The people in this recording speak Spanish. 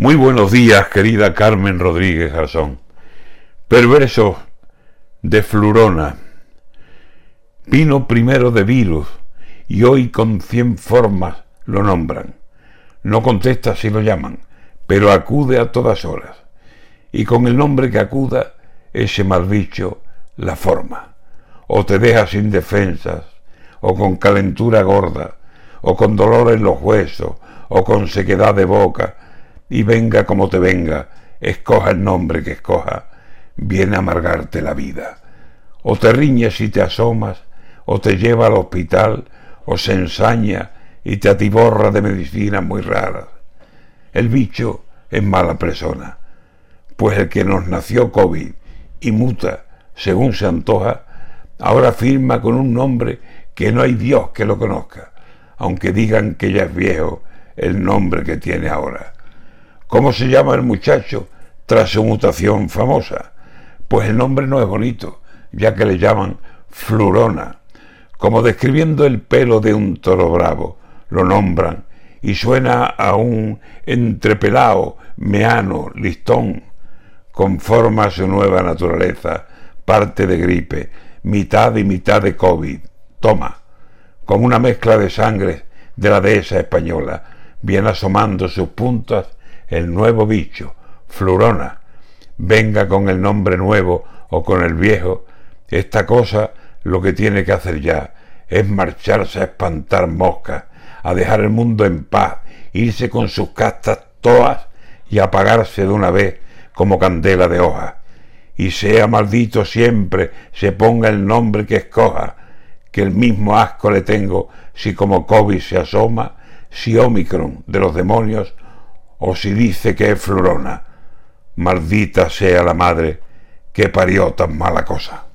Muy buenos días, querida Carmen Rodríguez Garzón. Perverso de Flurona. Vino primero de virus y hoy con cien formas lo nombran. No contesta si lo llaman, pero acude a todas horas. Y con el nombre que acuda, ese mal bicho la forma. O te deja sin defensas, o con calentura gorda, o con dolor en los huesos, o con sequedad de boca, y venga como te venga, escoja el nombre que escoja, viene a amargarte la vida. O te riñes y te asomas, o te lleva al hospital, o se ensaña y te atiborra de medicinas muy raras. El bicho es mala persona, pues el que nos nació COVID y muta según se antoja, ahora firma con un nombre que no hay Dios que lo conozca, aunque digan que ya es viejo el nombre que tiene ahora. ¿Cómo se llama el muchacho tras su mutación famosa? Pues el nombre no es bonito, ya que le llaman Flurona. Como describiendo el pelo de un toro bravo, lo nombran y suena a un entrepelao, meano, listón. Conforma su nueva naturaleza, parte de gripe, mitad y mitad de COVID. Toma, como una mezcla de sangre de la dehesa española, viene asomando sus puntas el nuevo bicho, Flurona, venga con el nombre nuevo o con el viejo, esta cosa lo que tiene que hacer ya es marcharse a espantar moscas, a dejar el mundo en paz, irse con sus castas todas y apagarse de una vez como candela de hoja. Y sea maldito siempre, se ponga el nombre que escoja, que el mismo asco le tengo si como COVID se asoma, si Omicron de los demonios o si dice que es florona, maldita sea la madre que parió tan mala cosa.